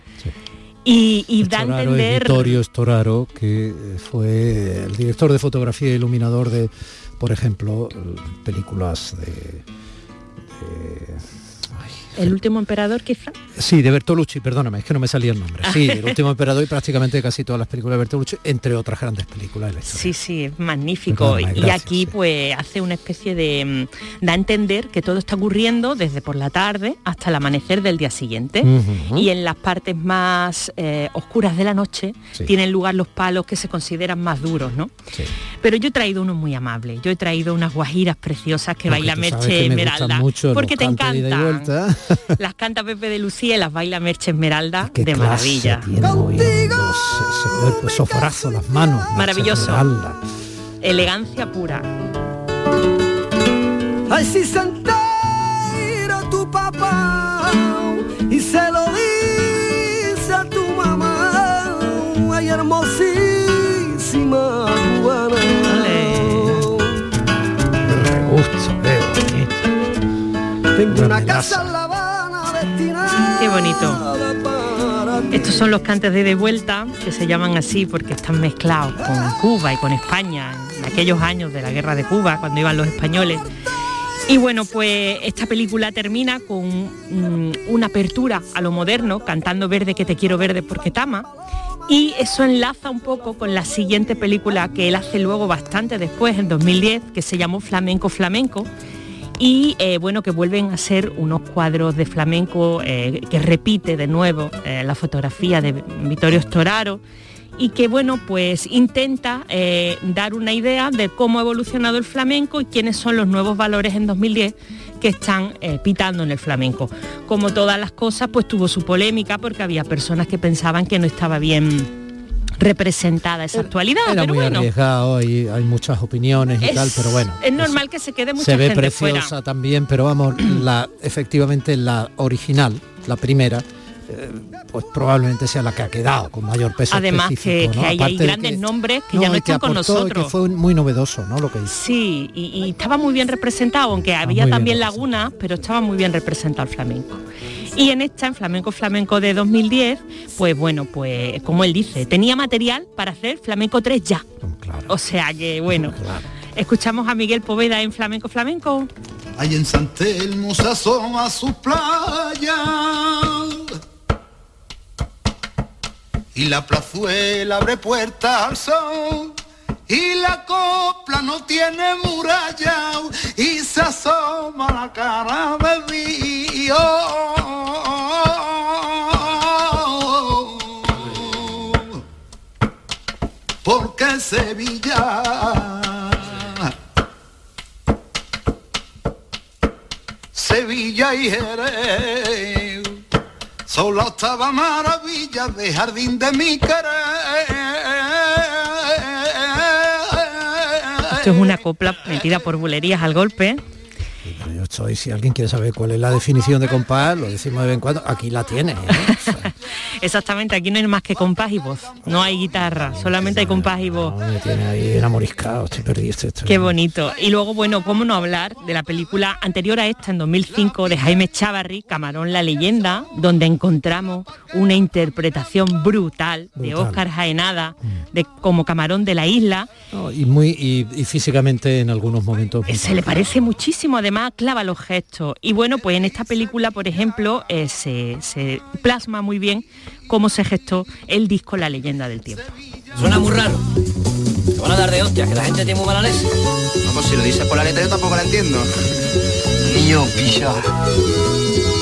Y, y da a entender... Vittorio Storaro, que fue el director de fotografía y iluminador de, por ejemplo, películas de... de- El último emperador quizá. Sí, de Bertolucci, perdóname, es que no me salía el nombre. Sí, el último emperador y prácticamente casi todas las películas de Bertolucci, entre otras grandes películas de. Sí, sí, es magnífico. Perdóname, y gracias, aquí pues hace una especie de... mm, da a entender que todo está ocurriendo desde por la tarde hasta el amanecer del día siguiente. Y en las partes más eh, oscuras de la noche Sí. tienen lugar los palos que se consideran más duros, ¿no? Sí. Pero yo he traído unos muy amables. Yo he traído unas guajiras preciosas que Porque baila Merche que me gustan Esmeralda. porque te encantan. vuelta. Las canta Pepe de Lucía y las baila Merche Esmeralda Qué de maravilla. tiene moviendo ese, ese cuerpo, esos brazos, las manos. Maravilloso. Esmeralda. Elegancia pura. Ay, si se Tengo una casa en La Habana destinada Qué bonito. Estos son los cantes de de vuelta, que se llaman así porque están mezclados con Cuba y con España, en aquellos años de la guerra de Cuba, cuando iban los españoles. Y bueno, pues esta película termina con mm, una apertura a lo moderno, cantando Verde que te quiero verde porque tama. Y eso enlaza un poco con la siguiente película que él hace luego bastante después, en 2010, que se llamó Flamenco Flamenco. Y eh, bueno, que vuelven a ser unos cuadros de flamenco eh, que repite de nuevo eh, la fotografía de Vittorio Storaro y que bueno pues intenta dar una idea de cómo ha evolucionado el flamenco y quiénes son los nuevos valores en 2010 que están pitando en el flamenco. Como todas las cosas pues tuvo su polémica porque había personas que pensaban que no estaba bien representada esa actualidad. Era pero muy bueno, arriesgado y hay muchas opiniones y es, tal, pero bueno. es normal que se quede mucha Se ve gente preciosa fuera. también, pero vamos, la, efectivamente la original, la primera, eh, pues probablemente sea la que ha quedado con mayor peso Además que, ¿no? hay, grandes que- nombres que ya no están con nosotros. que fue muy novedoso, ¿no? Lo que hizo. Sí, y, y estaba muy bien representado, aunque había también lagunas, pero estaba muy bien representado el flamenco. Y en esta, en Flamenco Flamenco de 2010, pues bueno, pues como él dice, tenía material para hacer Flamenco 3 ya. O sea que bueno, escuchamos a Miguel Poveda en Flamenco Flamenco. Ahí en San Telmo se asoma su playa y la plazuela abre puertas al sol y la copla no tiene muralla y se asoma la cara de Dios. Porque Sevilla Sevilla y Jerez son la octava maravilla de jardín de mi querer. Esto es una copla metida por bulerías al golpe. Yo estoy, si alguien quiere saber cuál es la definición de compás, lo decimos de vez en cuando, aquí la tiene. ¿eh? Exactamente, aquí no hay más que compás y voz. No hay guitarra, solamente hay compás y voz. Me tiene ahí enamoriscado, estoy perdido. Estoy, estoy- Qué bonito. Y luego, bueno, cómo no hablar de la película anterior a esta, en 2005, de Jaime Chávarri, Camarón la leyenda, donde encontramos una interpretación brutal, de. Óscar Jaenada, de como Camarón de la isla. No, y muy y, y físicamente en algunos momentos. muy Se le parece muchísimo, además clava los gestos. Y bueno, pues en esta película, por ejemplo, eh, se, se plasma muy bien cómo se gestó el disco La leyenda del tiempo. Suena muy raro. Te van a dar de hostia, que la gente tiene muy mala leche. No, pues si lo dices por la letra yo tampoco la entiendo. Niño, pilla.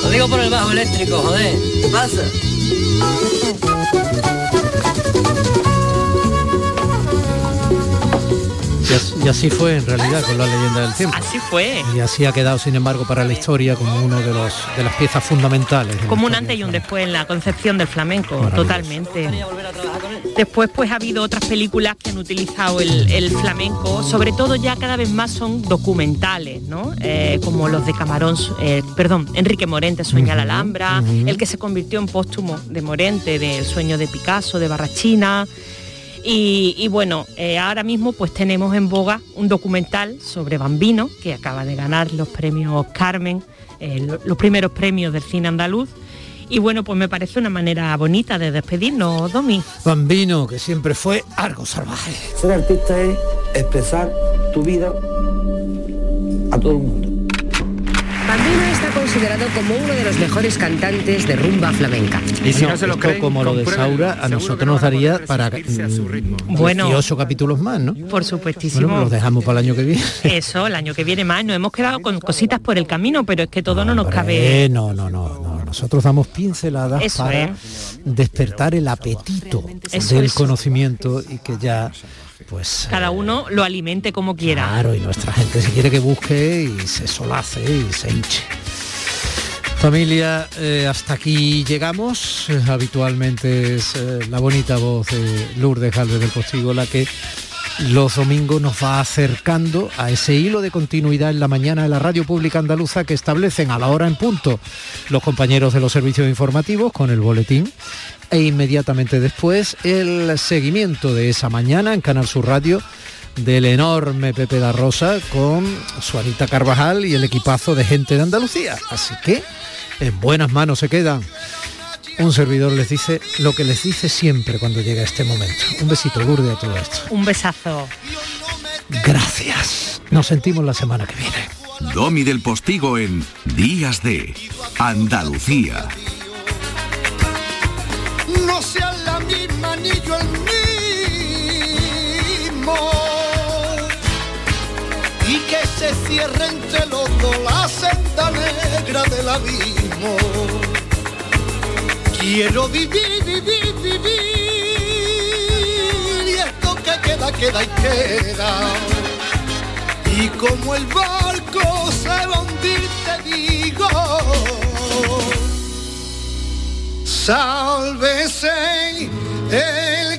Lo digo por el bajo eléctrico, joder. ¿Qué pasa? Y as- y así fue en realidad con la leyenda del tiempo. Así fue. Y así ha quedado, sin embargo, para la historia como uno de los de las piezas fundamentales. de Como un antes y un después en la concepción del flamenco, totalmente. Después pues ha habido otras películas que han utilizado el, el flamenco, sobre todo ya cada vez más son documentales, ¿no? Eh, como los de Camarón, eh, perdón, Enrique Morente, Sueña la Alhambra, el que se convirtió en póstumo de Morente, del sueño de Picasso, de Barrachina. Y, y bueno, eh, ahora mismo pues tenemos en boga un documental sobre Bambino, que acaba de ganar los premios Carmen, eh, lo- los primeros premios del cine andaluz. Y bueno, pues me parece una manera bonita de despedirnos, Domi. Bambino, que siempre fue algo salvaje. Ser artista es expresar tu vida a todo el mundo. Bambino está considerado como uno de los mejores cantantes de rumba flamenca. Bueno, esto como lo de Saura, a nosotros nos daría para mm, Bueno. 18 capítulos más, ¿no? Por supuestísimo. Bueno, los dejamos para el año que viene. Eso, el año que viene más. Nos hemos quedado con cositas por el camino, pero es que todo no nos cabe. No, no, no, no. Nosotros damos pinceladas Eso para es. despertar el apetito Eso del es. conocimiento y que ya, pues, Cada uno lo alimente como quiera. Claro, y nuestra gente si quiere que busque y se solace y se hinche. Familia, eh, hasta aquí llegamos. Eh, habitualmente es eh, la bonita voz de Lourdes Galvez del Postigo la que los domingos nos va acercando a ese hilo de continuidad en la mañana de la radio pública andaluza que establecen a la hora en punto los compañeros de los servicios informativos con el boletín e inmediatamente después el seguimiento de esa mañana en Canal Sur Radio del enorme Pepe da Rosa con su Anita Carvajal y el equipazo de gente de Andalucía. Así que en buenas manos se quedan. Un servidor les dice lo que les dice siempre cuando llega este momento. Un besito, Lourdes, a todo esto. Un besazo. Gracias. Nos sentimos la semana que viene. Domi del Postigo en Días de Andalucía. No sean la misma ni yo el mismo. Y que se cierre entre los dos la senda negra del abismo. Quiero vivir, vivir, vivir. Y esto que queda, queda y queda. Y como el barco se va a hundir, te digo, sálvese el